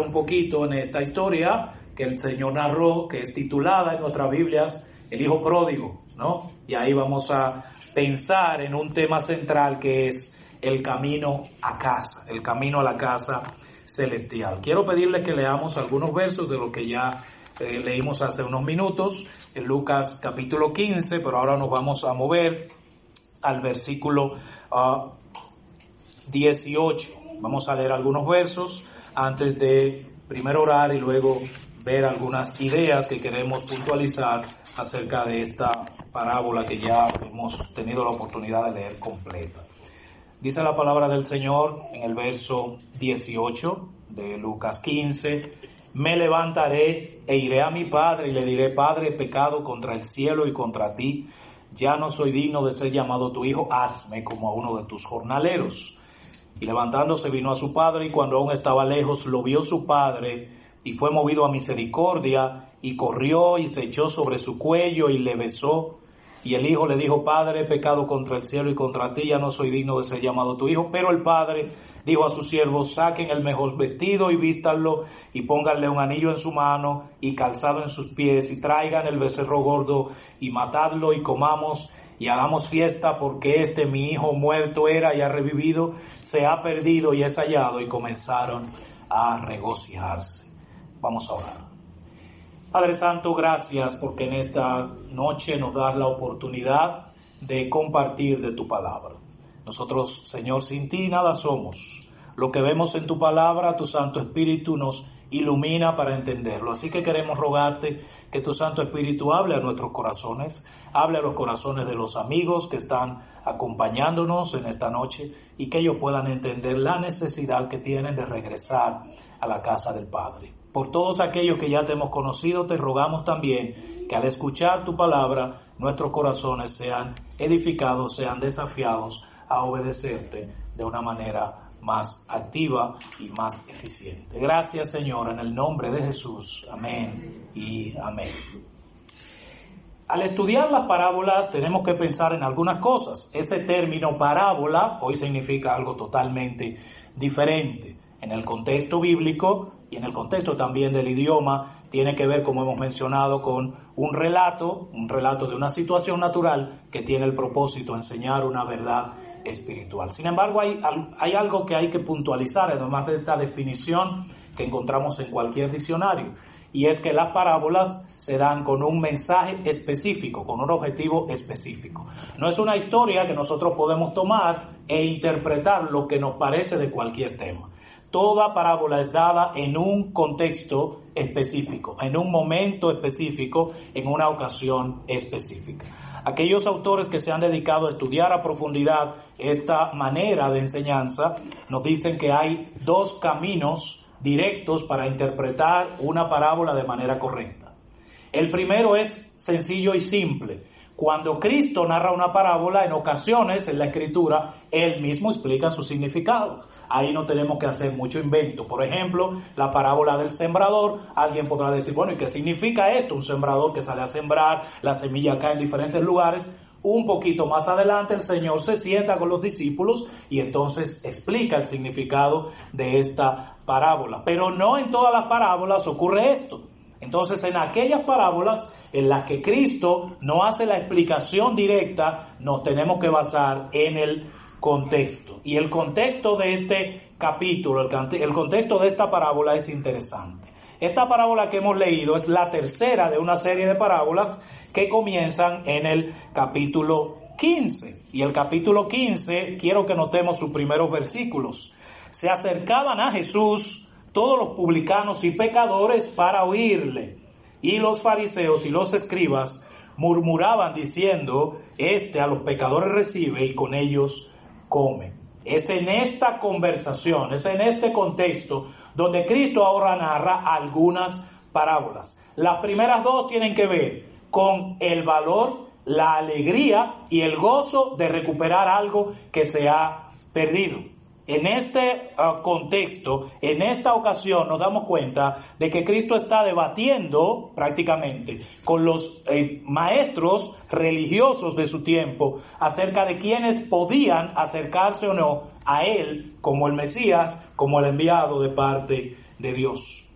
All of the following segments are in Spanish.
un poquito en esta historia que el Señor narró, que es titulada en nuestras Biblias El Hijo Pródigo, ¿no? Y ahí vamos a pensar en un tema central que es el camino a casa, el camino a la casa celestial. Quiero pedirle que leamos algunos versos de lo que ya eh, leímos hace unos minutos en Lucas capítulo 15, pero ahora nos vamos a mover al versículo 18. Ah, vamos a leer algunos versos antes de primero orar y luego ver algunas ideas que queremos puntualizar acerca de esta parábola que ya hemos tenido la oportunidad de leer completa. Dice la palabra del Señor en el verso 18 de Lucas 15, me levantaré e iré a mi padre y le diré, Padre, pecado contra el cielo y contra ti, ya no soy digno de ser llamado tu hijo, hazme como a uno de tus jornaleros. Y levantándose vino a su padre y cuando aún estaba lejos lo vio su padre y fue movido a misericordia y corrió y se echó sobre su cuello y le besó. Y el hijo le dijo, Padre, he pecado contra el cielo y contra ti, ya no soy digno de ser llamado tu hijo. Pero el padre dijo a sus siervos, saquen el mejor vestido y vístanlo y pónganle un anillo en su mano y calzado en sus pies y traigan el becerro gordo y matadlo y comamos y hagamos fiesta porque este mi hijo muerto era y ha revivido, se ha perdido y es hallado y comenzaron a regocijarse. Vamos a orar. Padre Santo, gracias porque en esta noche nos das la oportunidad de compartir de tu palabra. Nosotros, Señor, sin ti nada somos. Lo que vemos en tu palabra, tu Santo Espíritu nos ilumina para entenderlo. Así que queremos rogarte que tu Santo Espíritu hable a nuestros corazones, hable a los corazones de los amigos que están acompañándonos en esta noche y que ellos puedan entender la necesidad que tienen de regresar a la casa del Padre. Por todos aquellos que ya te hemos conocido, te rogamos también que al escuchar tu palabra, nuestros corazones sean edificados, sean desafiados a obedecerte de una manera más activa y más eficiente. Gracias Señor, en el nombre de Jesús. Amén y amén. Al estudiar las parábolas tenemos que pensar en algunas cosas. Ese término parábola hoy significa algo totalmente diferente. En el contexto bíblico y en el contexto también del idioma tiene que ver, como hemos mencionado, con un relato, un relato de una situación natural que tiene el propósito de enseñar una verdad espiritual. Sin embargo, hay, hay algo que hay que puntualizar, además de esta definición que encontramos en cualquier diccionario, y es que las parábolas se dan con un mensaje específico, con un objetivo específico. No es una historia que nosotros podemos tomar e interpretar lo que nos parece de cualquier tema. Toda parábola es dada en un contexto específico, en un momento específico, en una ocasión específica. Aquellos autores que se han dedicado a estudiar a profundidad esta manera de enseñanza nos dicen que hay dos caminos directos para interpretar una parábola de manera correcta. El primero es sencillo y simple. Cuando Cristo narra una parábola, en ocasiones en la escritura, Él mismo explica su significado. Ahí no tenemos que hacer mucho invento. Por ejemplo, la parábola del sembrador, alguien podrá decir, bueno, ¿y qué significa esto? Un sembrador que sale a sembrar, la semilla cae en diferentes lugares. Un poquito más adelante el Señor se sienta con los discípulos y entonces explica el significado de esta parábola. Pero no en todas las parábolas ocurre esto. Entonces, en aquellas parábolas en las que Cristo no hace la explicación directa, nos tenemos que basar en el contexto. Y el contexto de este capítulo, el, contexto de esta parábola es interesante. Esta parábola que hemos leído es la tercera de una serie de parábolas que comienzan en el capítulo 15. Y el capítulo 15, quiero que notemos sus primeros versículos. Se acercaban a Jesús todos los publicanos y pecadores para oírle. Y los fariseos y los escribas murmuraban diciendo, este a los pecadores recibe y con ellos come. Es en esta conversación, es en este contexto donde Cristo ahora narra algunas parábolas. Las primeras dos tienen que ver con el valor, la alegría y el gozo de recuperar algo que se ha perdido. En este ah, contexto, en esta ocasión, nos damos cuenta de que Cristo está debatiendo prácticamente con los eh, maestros religiosos de su tiempo acerca de quienes podían acercarse o no a Él como el Mesías, como el enviado de parte de Dios.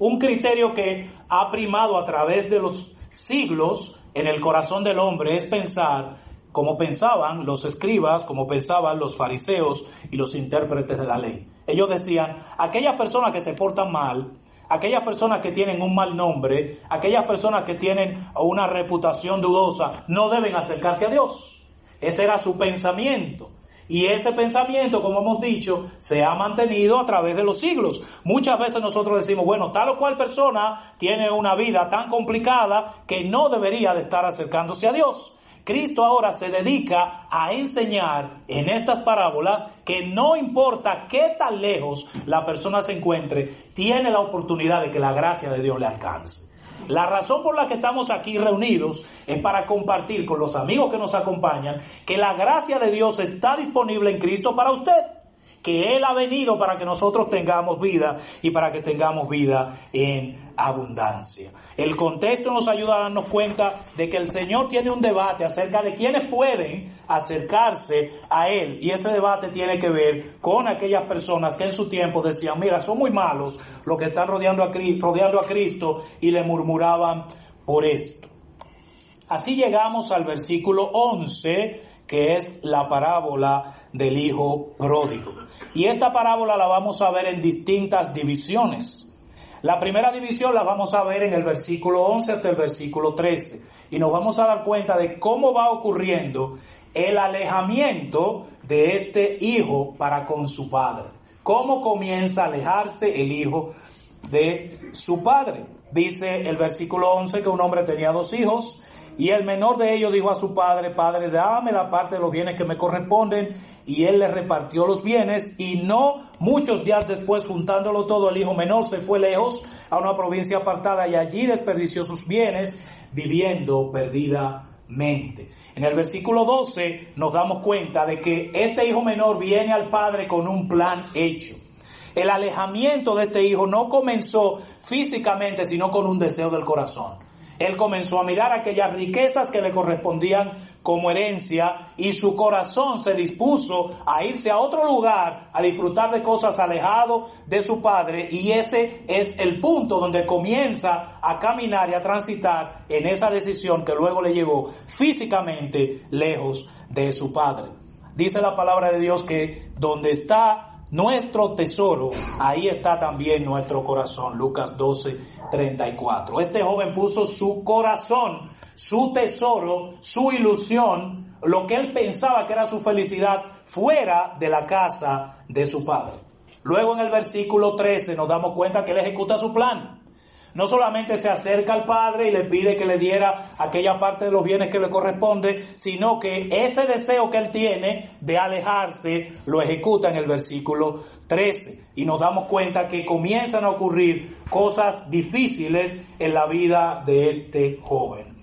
Un criterio que ha primado a través de los siglos en el corazón del hombre es pensar como pensaban los escribas, como pensaban los fariseos y los intérpretes de la ley. Ellos decían, aquellas personas que se portan mal, aquellas personas que tienen un mal nombre, aquellas personas que tienen una reputación dudosa, no deben acercarse a Dios. Ese era su pensamiento. Y ese pensamiento, como hemos dicho, se ha mantenido a través de los siglos. Muchas veces nosotros decimos, bueno, tal o cual persona tiene una vida tan complicada que no debería de estar acercándose a Dios. Cristo ahora se dedica a enseñar en estas parábolas que no importa qué tan lejos la persona se encuentre, tiene la oportunidad de que la gracia de Dios le alcance. La razón por la que estamos aquí reunidos es para compartir con los amigos que nos acompañan que la gracia de Dios está disponible en Cristo para usted que Él ha venido para que nosotros tengamos vida y para que tengamos vida en abundancia. El contexto nos ayuda a darnos cuenta de que el Señor tiene un debate acerca de quienes pueden acercarse a Él. Y ese debate tiene que ver con aquellas personas que en su tiempo decían, mira, son muy malos los que están rodeando a, rodeando a Cristo y le murmuraban por esto. Así llegamos al versículo 11 que es la parábola del Hijo Pródigo. Y esta parábola la vamos a ver en distintas divisiones. La primera división la vamos a ver en el versículo 11 hasta el versículo 13. Y nos vamos a dar cuenta de cómo va ocurriendo el alejamiento de este hijo para con su padre. Cómo comienza a alejarse el hijo de su padre. Dice el versículo 11 que un hombre tenía dos hijos y el menor de ellos dijo a su padre, Padre, dame la parte de los bienes que me corresponden. Y él le repartió los bienes y no muchos días después, juntándolo todo, el hijo menor se fue lejos a una provincia apartada y allí desperdició sus bienes viviendo perdidamente. En el versículo 12 nos damos cuenta de que este hijo menor viene al padre con un plan hecho. El alejamiento de este hijo no comenzó físicamente, sino con un deseo del corazón. Él comenzó a mirar aquellas riquezas que le correspondían como herencia y su corazón se dispuso a irse a otro lugar a disfrutar de cosas alejado de su padre y ese es el punto donde comienza a caminar y a transitar en esa decisión que luego le llevó físicamente lejos de su padre. Dice la palabra de Dios que donde está nuestro tesoro, ahí está también nuestro corazón. Lucas 12, 34. Este joven puso su corazón, su tesoro, su ilusión, lo que él pensaba que era su felicidad, fuera de la casa de su padre. Luego en el versículo 13 nos damos cuenta que él ejecuta su plan. No solamente se acerca al Padre y le pide que le diera aquella parte de los bienes que le corresponde, sino que ese deseo que él tiene de alejarse lo ejecuta en el versículo 13. Y nos damos cuenta que comienzan a ocurrir cosas difíciles en la vida de este joven.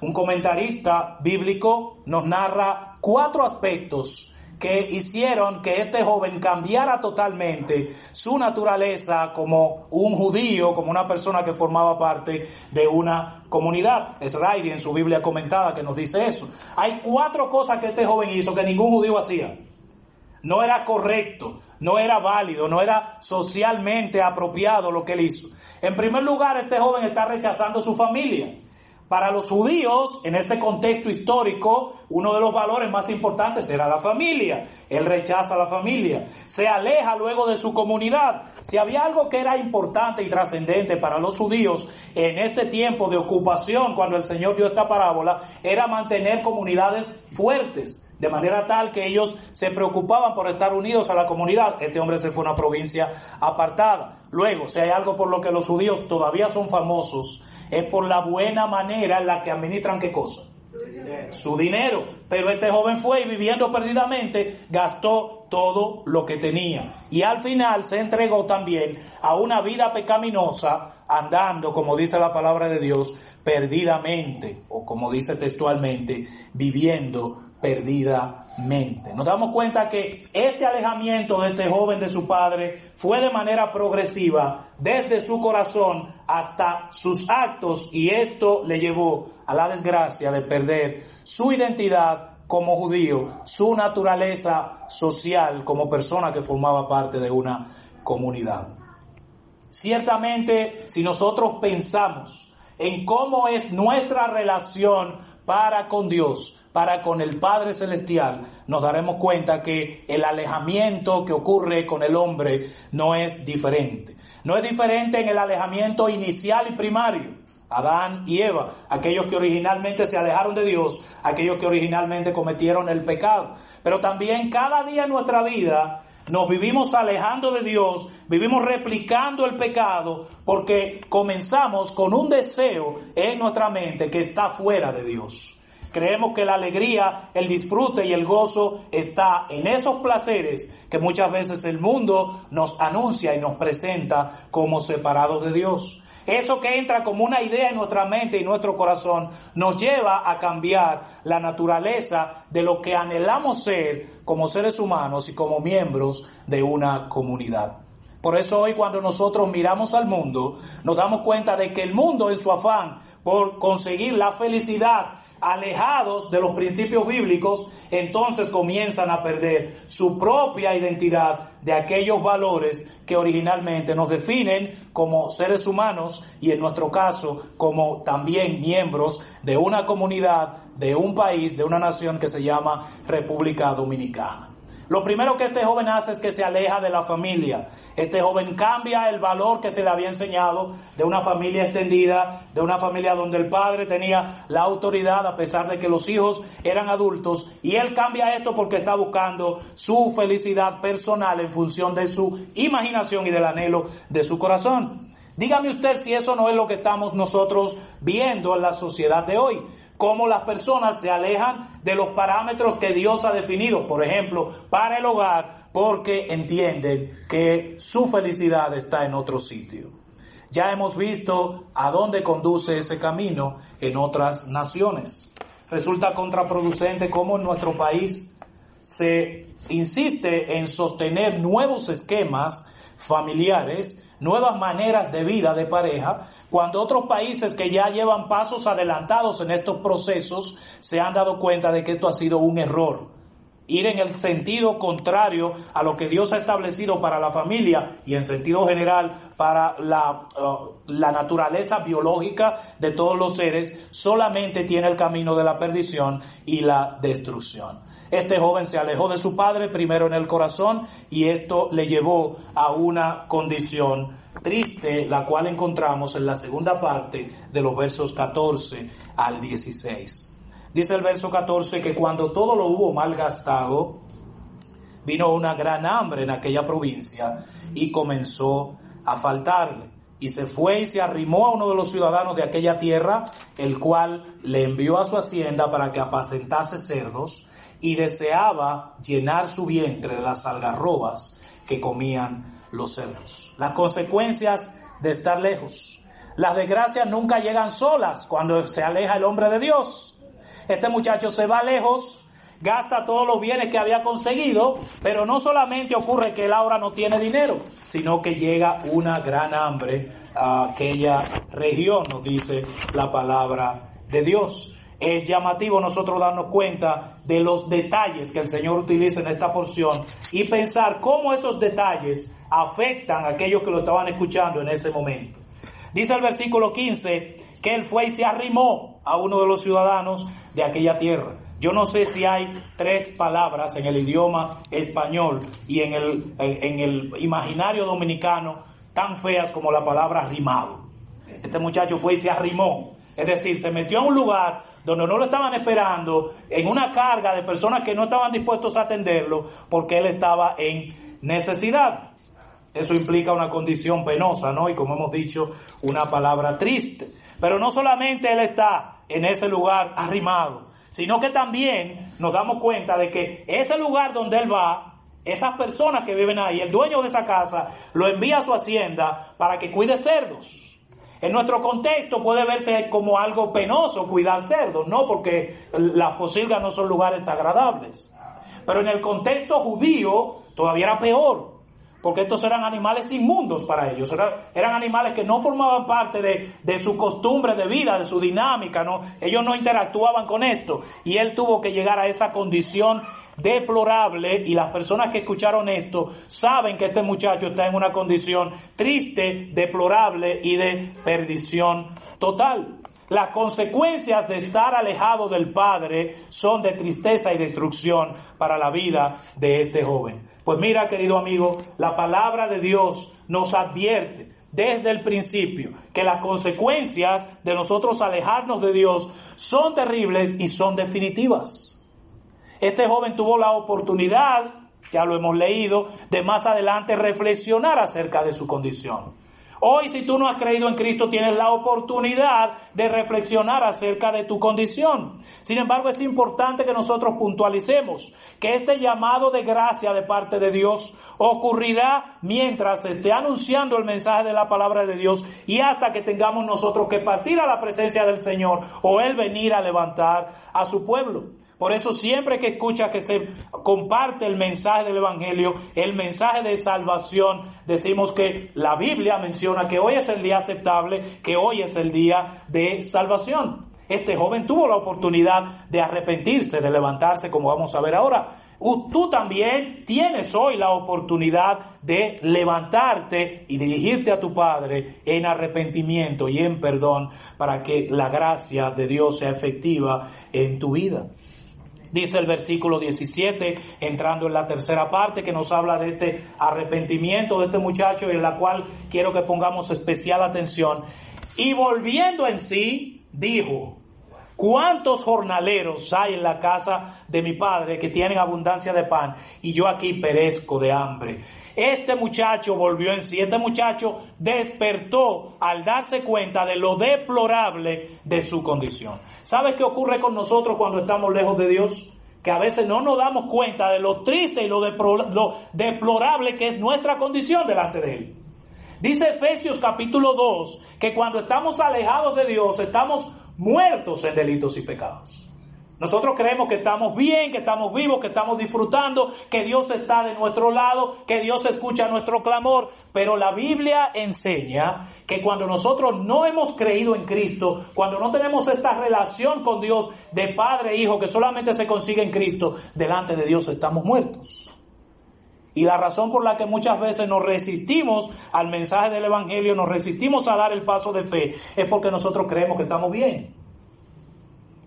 Un comentarista bíblico nos narra cuatro aspectos que hicieron que este joven cambiara totalmente su naturaleza como un judío, como una persona que formaba parte de una comunidad. Es Riley en su Biblia comentada que nos dice eso. Hay cuatro cosas que este joven hizo que ningún judío hacía. No era correcto, no era válido, no era socialmente apropiado lo que él hizo. En primer lugar, este joven está rechazando su familia. Para los judíos, en ese contexto histórico, uno de los valores más importantes era la familia. Él rechaza a la familia, se aleja luego de su comunidad. Si había algo que era importante y trascendente para los judíos en este tiempo de ocupación, cuando el Señor dio esta parábola, era mantener comunidades fuertes de manera tal que ellos se preocupaban por estar unidos a la comunidad. Este hombre se fue a una provincia apartada. Luego, si hay algo por lo que los judíos todavía son famosos, es por la buena manera en la que administran qué cosa. Su dinero. Pero este joven fue y viviendo perdidamente gastó todo lo que tenía. Y al final se entregó también a una vida pecaminosa, andando, como dice la palabra de Dios, perdidamente, o como dice textualmente, viviendo perdidamente. Nos damos cuenta que este alejamiento de este joven de su padre fue de manera progresiva desde su corazón hasta sus actos y esto le llevó a la desgracia de perder su identidad como judío, su naturaleza social como persona que formaba parte de una comunidad. Ciertamente, si nosotros pensamos en cómo es nuestra relación para con Dios, para con el Padre Celestial, nos daremos cuenta que el alejamiento que ocurre con el hombre no es diferente. No es diferente en el alejamiento inicial y primario. Adán y Eva, aquellos que originalmente se alejaron de Dios, aquellos que originalmente cometieron el pecado. Pero también cada día en nuestra vida nos vivimos alejando de Dios, vivimos replicando el pecado porque comenzamos con un deseo en nuestra mente que está fuera de Dios. Creemos que la alegría, el disfrute y el gozo está en esos placeres que muchas veces el mundo nos anuncia y nos presenta como separados de Dios. Eso que entra como una idea en nuestra mente y nuestro corazón nos lleva a cambiar la naturaleza de lo que anhelamos ser como seres humanos y como miembros de una comunidad. Por eso hoy cuando nosotros miramos al mundo, nos damos cuenta de que el mundo en su afán por conseguir la felicidad alejados de los principios bíblicos, entonces comienzan a perder su propia identidad de aquellos valores que originalmente nos definen como seres humanos y en nuestro caso como también miembros de una comunidad, de un país, de una nación que se llama República Dominicana. Lo primero que este joven hace es que se aleja de la familia. Este joven cambia el valor que se le había enseñado de una familia extendida, de una familia donde el padre tenía la autoridad a pesar de que los hijos eran adultos. Y él cambia esto porque está buscando su felicidad personal en función de su imaginación y del anhelo de su corazón. Dígame usted si eso no es lo que estamos nosotros viendo en la sociedad de hoy cómo las personas se alejan de los parámetros que Dios ha definido, por ejemplo, para el hogar, porque entienden que su felicidad está en otro sitio. Ya hemos visto a dónde conduce ese camino en otras naciones. Resulta contraproducente cómo en nuestro país se insiste en sostener nuevos esquemas familiares nuevas maneras de vida de pareja, cuando otros países que ya llevan pasos adelantados en estos procesos se han dado cuenta de que esto ha sido un error. Ir en el sentido contrario a lo que Dios ha establecido para la familia y en sentido general para la, uh, la naturaleza biológica de todos los seres, solamente tiene el camino de la perdición y la destrucción. Este joven se alejó de su padre primero en el corazón y esto le llevó a una condición triste, la cual encontramos en la segunda parte de los versos 14 al 16. Dice el verso 14 que cuando todo lo hubo mal gastado, vino una gran hambre en aquella provincia y comenzó a faltarle. Y se fue y se arrimó a uno de los ciudadanos de aquella tierra, el cual le envió a su hacienda para que apacentase cerdos y deseaba llenar su vientre de las algarrobas que comían los cerdos. Las consecuencias de estar lejos. Las desgracias nunca llegan solas cuando se aleja el hombre de Dios. Este muchacho se va lejos, gasta todos los bienes que había conseguido, pero no solamente ocurre que él ahora no tiene dinero, sino que llega una gran hambre a aquella región, nos dice la palabra de Dios es llamativo nosotros darnos cuenta de los detalles que el Señor utiliza en esta porción y pensar cómo esos detalles afectan a aquellos que lo estaban escuchando en ese momento. Dice el versículo 15 que él fue y se arrimó a uno de los ciudadanos de aquella tierra. Yo no sé si hay tres palabras en el idioma español y en el, en el imaginario dominicano tan feas como la palabra arrimado. Este muchacho fue y se arrimó. Es decir, se metió a un lugar donde no lo estaban esperando, en una carga de personas que no estaban dispuestos a atenderlo porque él estaba en necesidad. Eso implica una condición penosa, ¿no? Y como hemos dicho, una palabra triste. Pero no solamente él está en ese lugar arrimado, sino que también nos damos cuenta de que ese lugar donde él va, esas personas que viven ahí, el dueño de esa casa, lo envía a su hacienda para que cuide cerdos. En nuestro contexto puede verse como algo penoso cuidar cerdos, ¿no? Porque las posilgas no son lugares agradables. Pero en el contexto judío todavía era peor, porque estos eran animales inmundos para ellos, eran, animales que no formaban parte de, de, su costumbre de vida, de su dinámica, ¿no? Ellos no interactuaban con esto y él tuvo que llegar a esa condición deplorable y las personas que escucharon esto saben que este muchacho está en una condición triste, deplorable y de perdición total. Las consecuencias de estar alejado del Padre son de tristeza y destrucción para la vida de este joven. Pues mira, querido amigo, la palabra de Dios nos advierte desde el principio que las consecuencias de nosotros alejarnos de Dios son terribles y son definitivas. Este joven tuvo la oportunidad, ya lo hemos leído, de más adelante reflexionar acerca de su condición. Hoy si tú no has creído en Cristo tienes la oportunidad de reflexionar acerca de tu condición. Sin embargo, es importante que nosotros puntualicemos que este llamado de gracia de parte de Dios ocurrirá mientras se esté anunciando el mensaje de la palabra de Dios y hasta que tengamos nosotros que partir a la presencia del Señor o Él venir a levantar a su pueblo. Por eso siempre que escucha que se comparte el mensaje del Evangelio, el mensaje de salvación, decimos que la Biblia menciona que hoy es el día aceptable, que hoy es el día de salvación. Este joven tuvo la oportunidad de arrepentirse, de levantarse, como vamos a ver ahora. Tú también tienes hoy la oportunidad de levantarte y dirigirte a tu Padre en arrepentimiento y en perdón para que la gracia de Dios sea efectiva en tu vida. Dice el versículo 17, entrando en la tercera parte, que nos habla de este arrepentimiento de este muchacho, en la cual quiero que pongamos especial atención. Y volviendo en sí, dijo, ¿cuántos jornaleros hay en la casa de mi padre que tienen abundancia de pan y yo aquí perezco de hambre? Este muchacho volvió en sí, este muchacho despertó al darse cuenta de lo deplorable de su condición. ¿Sabes qué ocurre con nosotros cuando estamos lejos de Dios? Que a veces no nos damos cuenta de lo triste y lo, deplorable que es nuestra condición delante de Él. Dice Efesios capítulo 2 que cuando estamos alejados de Dios estamos muertos en delitos y pecados. Nosotros creemos que estamos bien, que estamos vivos, que estamos disfrutando, que Dios está de nuestro lado, que Dios escucha nuestro clamor, pero la Biblia enseña que cuando nosotros no hemos creído en Cristo, cuando no tenemos esta relación con Dios de padre e hijo que solamente se consigue en Cristo, delante de Dios estamos muertos. Y la razón por la que muchas veces nos resistimos al mensaje del Evangelio, nos resistimos a dar el paso de fe, es porque nosotros creemos que estamos bien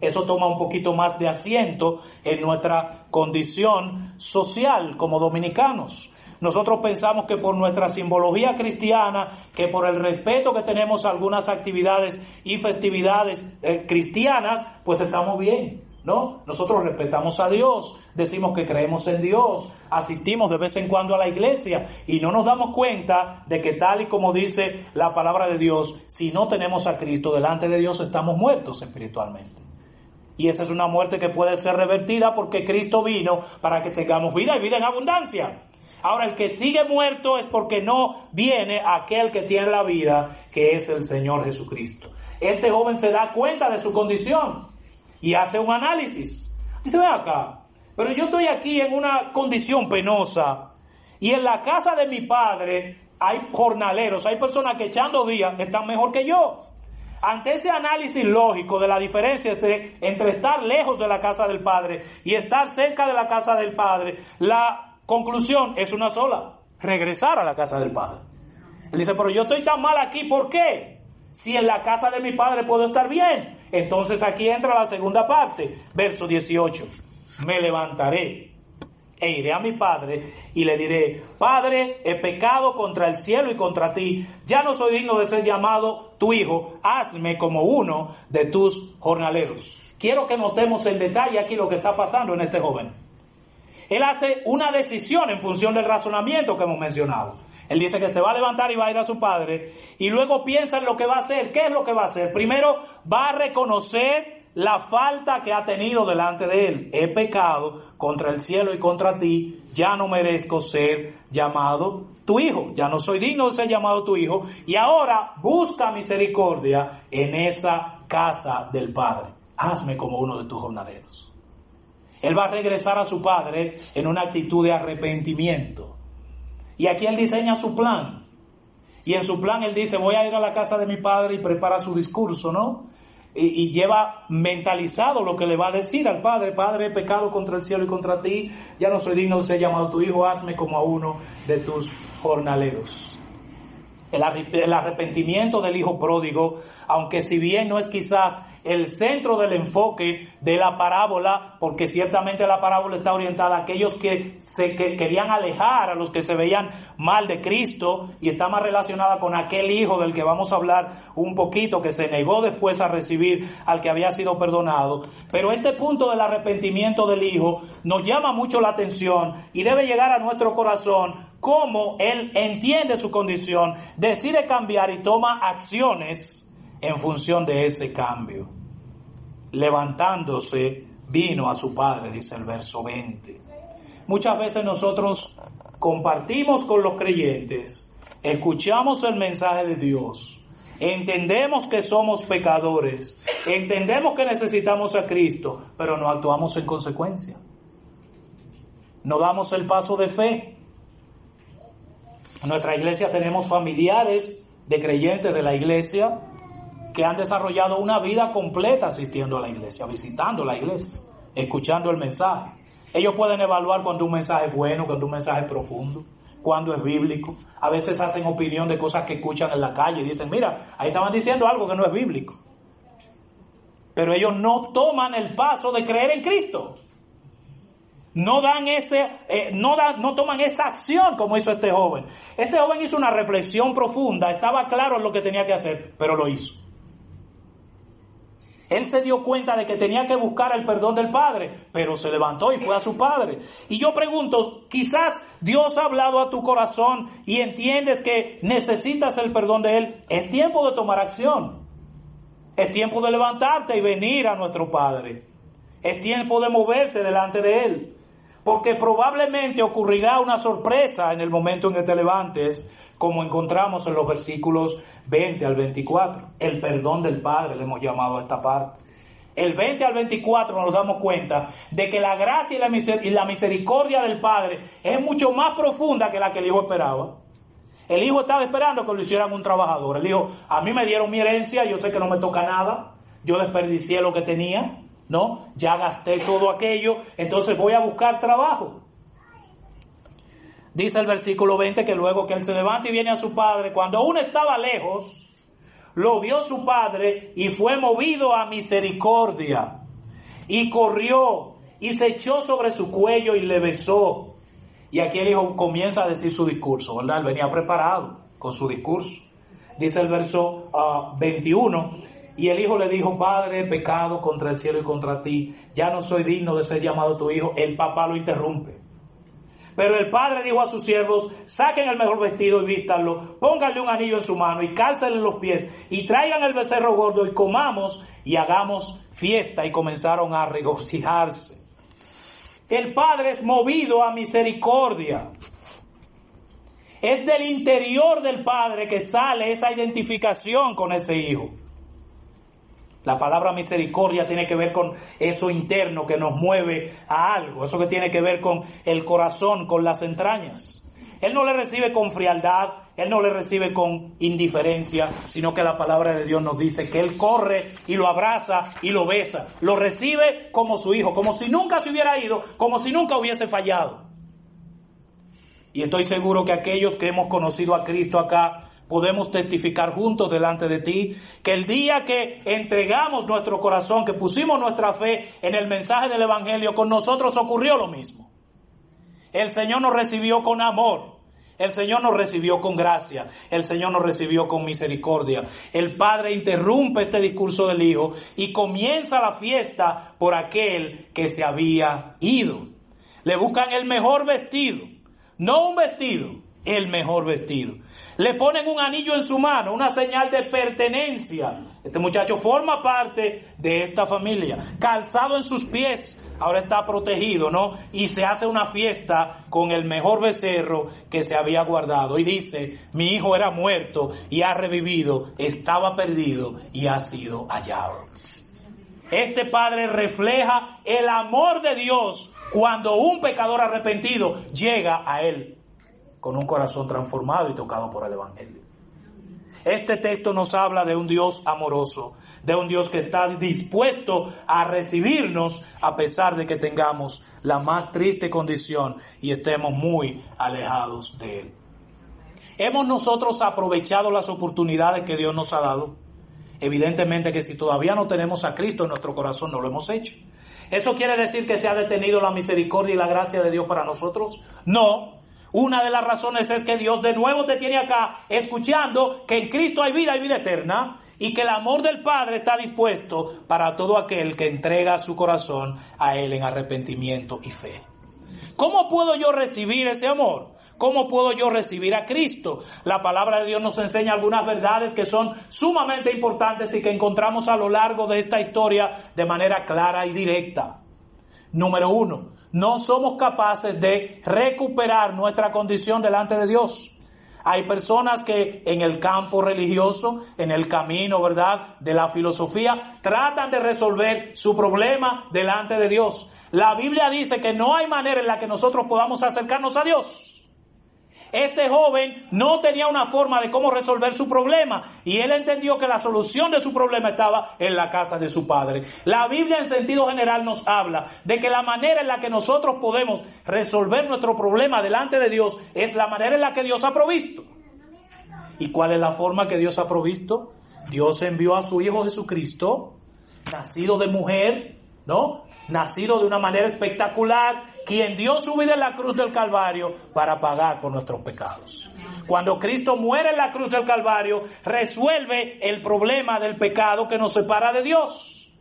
eso toma un poquito más de asiento en nuestra condición social como dominicanos. Nosotros pensamos que por nuestra simbología cristiana, que por el respeto que tenemos a algunas actividades y festividades eh, cristianas, pues estamos bien. ¿No? Nosotros respetamos a Dios, decimos que creemos en Dios, asistimos de vez en cuando a la iglesia y no nos damos cuenta de que tal y como dice la palabra de Dios, si no tenemos a Cristo delante de Dios estamos muertos espiritualmente. Y esa es una muerte que puede ser revertida porque Cristo vino para que tengamos vida y vida en abundancia. Ahora, el que sigue muerto es porque no viene aquel que tiene la vida, que es el Señor Jesucristo. Este joven se da cuenta de su condición y hace un análisis. Dice, ve acá, pero yo estoy aquí en una condición penosa y en la casa de mi padre hay jornaleros, hay personas que echando días están mejor que yo. Ante ese análisis lógico de la diferencia entre estar lejos de la casa del Padre y estar cerca de la casa del Padre, la conclusión es una sola, regresar a la casa del Padre. Él dice, pero yo estoy tan mal aquí, ¿por qué? Si en la casa de mi Padre puedo estar bien. Entonces aquí entra la segunda parte, verso 18. Me levantaré e iré a mi padre y le diré, Padre, he pecado contra el cielo y contra ti, ya no soy digno de ser llamado tu hijo, hazme como uno de tus jornaleros. Quiero que notemos en detalle aquí lo que está pasando en este joven. Él hace una decisión en función del razonamiento que hemos mencionado. Él dice que se va a levantar y va a ir a su padre y luego piensa en lo que va a hacer. ¿Qué es lo que va a hacer? Primero va a reconocer la falta que ha tenido delante de él. He pecado contra el cielo y contra ti, ya no merezco ser llamado tu hijo, ya no soy digno de ser llamado tu hijo, y ahora busca misericordia en esa casa del Padre. Hazme como uno de tus jornaleros. Él va a regresar a su padre en una actitud de arrepentimiento. Y aquí él diseña su plan. Y en su plan él dice, voy a ir a la casa de mi padre y prepara su discurso, ¿no? Y, lleva mentalizado lo que le va a decir al Padre, Padre, he pecado contra el cielo y contra ti, ya no soy digno de ser llamado tu hijo, hazme como a uno de tus jornaleros. El arrepentimiento del hijo pródigo, aunque si bien no es quizás el centro del enfoque de la parábola, porque ciertamente la parábola está orientada a aquellos que se querían alejar, a los que se veían mal de Cristo, y está más relacionada con aquel hijo del que vamos a hablar un poquito, que se negó después a recibir al que había sido perdonado. Pero este punto del arrepentimiento del hijo nos llama mucho la atención y debe llegar a nuestro corazón cómo él entiende su condición, decide cambiar y toma acciones en función de ese cambio. Levantándose, vino a su padre, dice el verso 20. Muchas veces nosotros compartimos con los creyentes, escuchamos el mensaje de Dios, entendemos que somos pecadores, entendemos que necesitamos a Cristo, pero no actuamos en consecuencia. No damos el paso de fe, en nuestra iglesia tenemos familiares de creyentes de la iglesia que han desarrollado una vida completa asistiendo a la iglesia, visitando la iglesia, escuchando el mensaje. Ellos pueden evaluar cuando un mensaje es bueno, cuando un mensaje es profundo, cuando es bíblico. A veces hacen opinión de cosas que escuchan en la calle y dicen, mira, ahí estaban diciendo algo que no es bíblico. Pero ellos no toman el paso de creer en Cristo no dan ese, eh, no, no toman esa acción como hizo este joven. Este joven hizo una reflexión profunda, estaba claro lo que tenía que hacer, pero lo hizo. Él se dio cuenta de que tenía que buscar el perdón del Padre, pero se levantó y fue a su Padre. Y yo pregunto, quizás Dios ha hablado a tu corazón y entiendes que necesitas el perdón de Él. Es tiempo de tomar acción. Es tiempo de levantarte y venir a nuestro Padre. Es tiempo de moverte delante de Él. Porque probablemente ocurrirá una sorpresa en el momento en que te levantes, como encontramos en los versículos 20 al 24. El perdón del Padre le hemos llamado a esta parte. El 20 al 24 nos damos cuenta de que la gracia y la misericordia del Padre es mucho más profunda que la que el Hijo esperaba. El Hijo estaba esperando que lo hicieran un trabajador. El Hijo, a mí me dieron mi herencia, yo sé que no me toca nada, yo desperdicié lo que tenía, ¿no? Ya gasté todo aquello, entonces voy a buscar trabajo. Dice el versículo 20 que luego que él se levanta y viene a su padre, cuando aún estaba lejos, lo vio su padre y fue movido a misericordia. Y corrió y se echó sobre su cuello y le besó. Y aquí el hijo comienza a decir su discurso, ¿verdad? Él venía preparado con su discurso. Dice el verso 21, ah, y el hijo le dijo, Padre, he pecado contra el cielo y contra ti, ya no soy digno de ser llamado tu hijo. El papá lo interrumpe. Pero el padre dijo a sus siervos, saquen el mejor vestido y vístanlo, pónganle un anillo en su mano y cálcenle los pies y traigan el becerro gordo y comamos y hagamos fiesta. Y comenzaron a regocijarse. El padre es movido a misericordia. Es del interior del padre que sale esa identificación con ese hijo. La palabra misericordia tiene que ver con eso interno que nos mueve a algo, eso que tiene que ver con el corazón, con las entrañas. Él no le recibe con frialdad, él no le recibe con indiferencia, sino que la palabra de Dios nos dice que él corre y lo abraza y lo besa, lo recibe como su hijo, como si nunca se hubiera ido, como si nunca hubiese fallado. Y estoy seguro que aquellos que hemos conocido a Cristo acá, podemos testificar juntos delante de ti que el día que entregamos nuestro corazón, que pusimos nuestra fe en el mensaje del Evangelio, con nosotros ocurrió lo mismo. El Señor nos recibió con amor. El Señor nos recibió con gracia, el Señor nos recibió con misericordia. El Padre interrumpe este discurso del Hijo y comienza la fiesta por aquel que se había ido. Le buscan el mejor vestido, no un vestido, el mejor vestido. Le ponen un anillo en su mano, una señal de pertenencia. Este muchacho forma parte de esta familia. Calzado en sus pies, ahora está protegido, ¿no? Y se hace una fiesta con el mejor becerro que se había guardado. Y dice, mi hijo era muerto y ha revivido, estaba perdido y ha sido hallado. Este padre refleja el amor de Dios cuando un pecador arrepentido llega a él con un corazón transformado y tocado por el Evangelio. Este texto nos habla de un Dios amoroso, de un Dios que está dispuesto a recibirnos a pesar de que tengamos la más triste condición y estemos muy alejados de Él. ¿Hemos nosotros aprovechado las oportunidades que Dios nos ha dado? Evidentemente que si todavía no tenemos a Cristo en nuestro corazón, no lo hemos hecho. ¿Eso quiere decir que se ha detenido la misericordia y la gracia de Dios para nosotros? No. Una de las razones es que Dios de nuevo te tiene acá escuchando que en Cristo hay vida y vida eterna y que el amor del Padre está dispuesto para todo aquel que entrega su corazón a Él en arrepentimiento y fe. ¿Cómo puedo yo recibir ese amor? ¿Cómo puedo yo recibir a Cristo? La palabra de Dios nos enseña algunas verdades que son sumamente importantes y que encontramos a lo largo de esta historia de manera clara y directa. Número uno, no somos capaces de recuperar nuestra condición delante de Dios. Hay personas que en el campo religioso, en el camino, ¿verdad?, de la filosofía, tratan de resolver su problema delante de Dios. La Biblia dice que no hay manera en la que nosotros podamos acercarnos a Dios. Este joven no tenía una forma de cómo resolver su problema y él entendió que la solución de su problema estaba en la casa de su padre. La Biblia en sentido general nos habla de que la manera en la que nosotros podemos resolver nuestro problema delante de Dios es la manera en la que Dios ha provisto. ¿Y cuál es la forma que Dios ha provisto? Dios envió a su Hijo Jesucristo, nacido de mujer, ¿no? Nacido de una manera espectacular, quien dio su vida en la cruz del Calvario para pagar por nuestros pecados. Cuando Cristo muere en la cruz del Calvario, resuelve el problema del pecado que nos separa de Dios.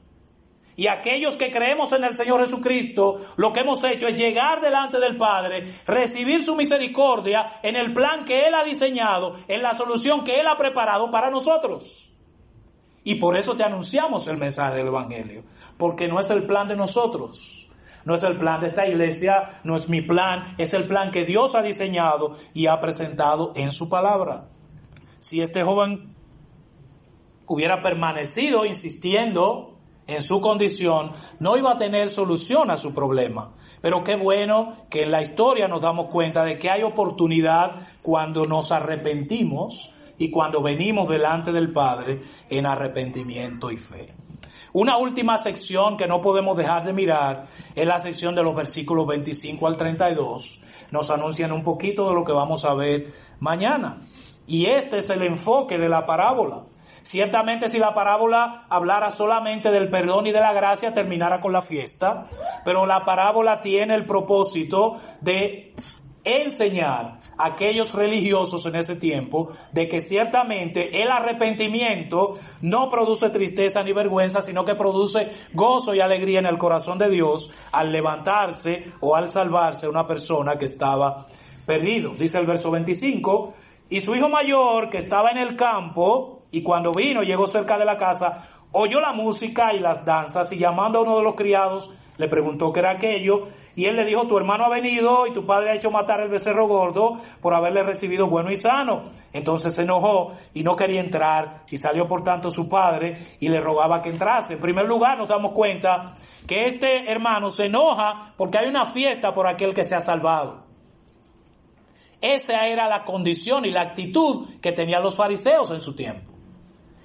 Y aquellos que creemos en el Señor Jesucristo, lo que hemos hecho es llegar delante del Padre, recibir su misericordia en el plan que Él ha diseñado, en la solución que Él ha preparado para nosotros. Y por eso te anunciamos el mensaje del Evangelio, porque no es el plan de nosotros no es el plan de esta iglesia, no es mi plan, es el plan que Dios ha diseñado y ha presentado en su palabra. Si este joven hubiera permanecido insistiendo en su condición, no iba a tener solución a su problema. Pero qué bueno que en la historia nos damos cuenta de que hay oportunidad cuando nos arrepentimos y cuando venimos delante del Padre en arrepentimiento y fe. Una última sección que no podemos dejar de mirar es la sección de los versículos 25 al 32. Nos anuncian un poquito de lo que vamos a ver mañana. Y este es el enfoque de la parábola. Ciertamente si la parábola hablara solamente del perdón y de la gracia, terminara con la fiesta, pero la parábola tiene el propósito de enseñar a aquellos religiosos en ese tiempo de que ciertamente el arrepentimiento no produce tristeza ni vergüenza, sino que produce gozo y alegría en el corazón de Dios al levantarse o al salvarse una persona que estaba perdido. Dice el verso 25, y su hijo mayor que estaba en el campo y cuando vino llegó cerca de la casa, oyó la música y las danzas y llamando a uno de los criados le preguntó qué era aquello y él le dijo, tu hermano ha venido y tu padre ha hecho matar el becerro gordo por haberle recibido bueno y sano. Entonces se enojó y no quería entrar y salió por tanto su padre y le rogaba que entrase. En primer lugar nos damos cuenta que este hermano se enoja porque hay una fiesta por aquel que se ha salvado. Esa era la condición y la actitud que tenían los fariseos en su tiempo.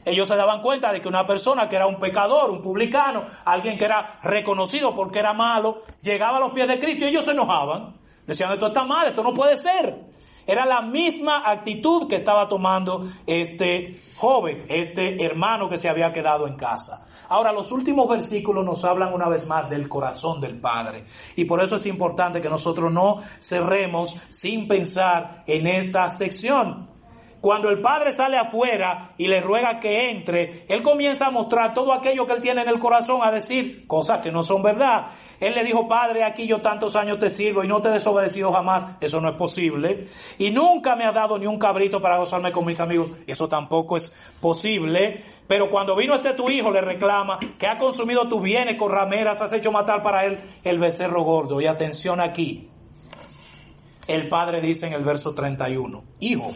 Ellos se daban cuenta de que una persona que era un pecador, un publicano, alguien que era reconocido porque era malo, llegaba a los pies de Cristo y ellos se enojaban. Decían, esto está mal, esto no puede ser. Era la misma actitud que estaba tomando este joven, este hermano que se había quedado en casa. Ahora, los últimos versículos nos hablan una vez más del corazón del Padre. Y por eso es importante que nosotros no cerremos sin pensar en esta sección. Cuando el padre sale afuera y le ruega que entre, él comienza a mostrar todo aquello que él tiene en el corazón, a decir cosas que no son verdad. Él le dijo, Padre, aquí yo tantos años te sirvo y no te he desobedecido jamás. Eso no es posible. Y nunca me ha dado ni un cabrito para gozarme con mis amigos. Eso tampoco es posible. Pero cuando vino este tu hijo, le reclama que ha consumido tus bienes con rameras, has hecho matar para él el becerro gordo. Y atención aquí. El padre dice en el verso 31, Hijo,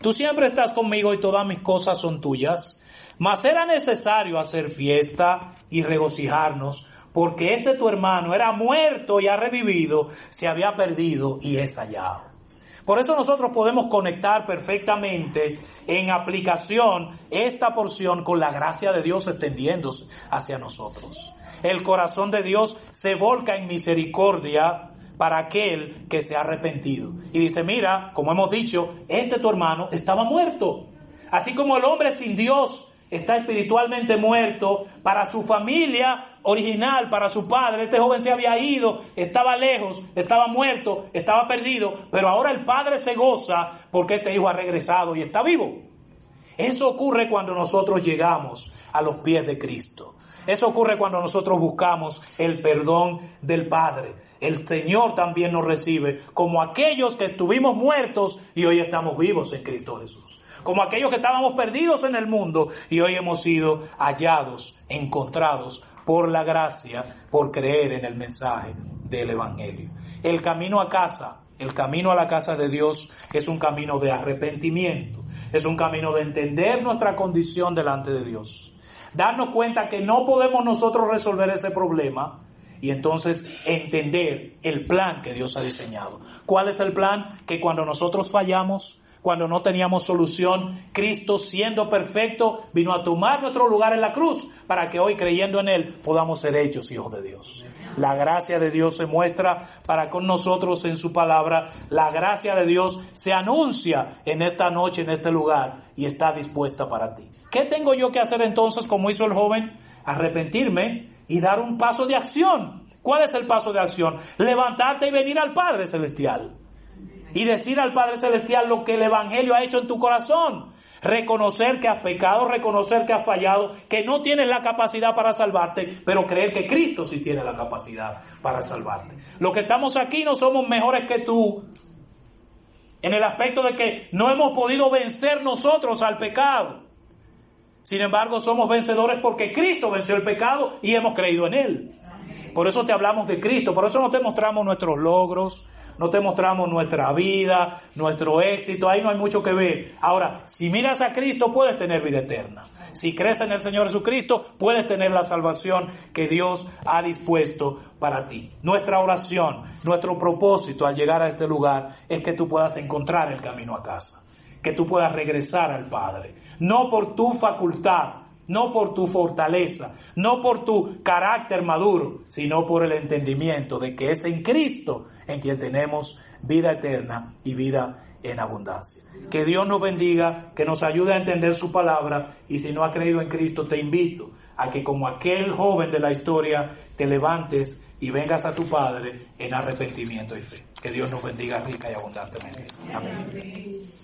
Tú siempre estás conmigo y todas mis cosas son tuyas. Mas era necesario hacer fiesta y regocijarnos, porque este tu hermano era muerto y ha revivido, se había perdido y es hallado. Por eso nosotros podemos conectar perfectamente en aplicación esta porción con la gracia de Dios extendiéndose hacia nosotros. El corazón de Dios se volca en misericordia para aquel que se ha arrepentido. Y dice, mira, como hemos dicho, este tu hermano estaba muerto. Así como el hombre sin Dios está espiritualmente muerto, para su familia original, para su padre, este joven se había ido, estaba lejos, estaba muerto, estaba perdido, pero ahora el padre se goza porque este hijo ha regresado y está vivo. Eso ocurre cuando nosotros llegamos a los pies de Cristo. Eso ocurre cuando nosotros buscamos el perdón del Padre. El Señor también nos recibe como aquellos que estuvimos muertos y hoy estamos vivos en Cristo Jesús. Como aquellos que estábamos perdidos en el mundo y hoy hemos sido hallados, encontrados por la gracia, por creer en el mensaje del Evangelio. El camino a casa, el camino a la casa de Dios es un camino de arrepentimiento, es un camino de entender nuestra condición delante de Dios, darnos cuenta que no podemos nosotros resolver ese problema, y entonces entender el plan que Dios ha diseñado. ¿Cuál es el plan? Que cuando nosotros fallamos, cuando no teníamos solución, Cristo siendo perfecto vino a tomar nuestro lugar en la cruz para que hoy creyendo en Él podamos ser hechos hijos de Dios. La gracia de Dios se muestra para con nosotros en su palabra. La gracia de Dios se anuncia en esta noche, en este lugar y está dispuesta para ti. ¿Qué tengo yo que hacer entonces como hizo el joven? Arrepentirme y dar un paso de acción. ¿Cuál es el paso de acción? Levantarte y venir al Padre Celestial y decir al Padre Celestial lo que el Evangelio ha hecho en tu corazón. Reconocer que has pecado, reconocer que has fallado, que no tienes la capacidad para salvarte, pero creer que Cristo sí tiene la capacidad para salvarte. Los que estamos aquí no somos mejores que tú, en el aspecto de que no hemos podido vencer nosotros al pecado. Sin embargo, somos vencedores porque Cristo venció el pecado y hemos creído en Él. Por eso te hablamos de Cristo, por eso no te mostramos nuestros logros, no te mostramos nuestra vida, nuestro éxito, ahí no hay mucho que ver. Ahora, si miras a Cristo puedes tener vida eterna. Si crees en el Señor Jesucristo, puedes tener la salvación que Dios ha dispuesto para ti. Nuestra oración, nuestro propósito al llegar a este lugar es que tú puedas encontrar el camino a casa, que tú puedas regresar al Padre, no por tu facultad, no por tu fortaleza, no por tu carácter maduro, sino por el entendimiento de que es en Cristo en quien tenemos vida eterna y vida en abundancia. Que Dios nos bendiga, que nos ayude a entender su palabra y si no has creído en Cristo te invito a que como aquel joven de la historia te levantes y vengas a tu Padre en arrepentimiento y fe. Que Dios nos bendiga rica y abundantemente. Amén.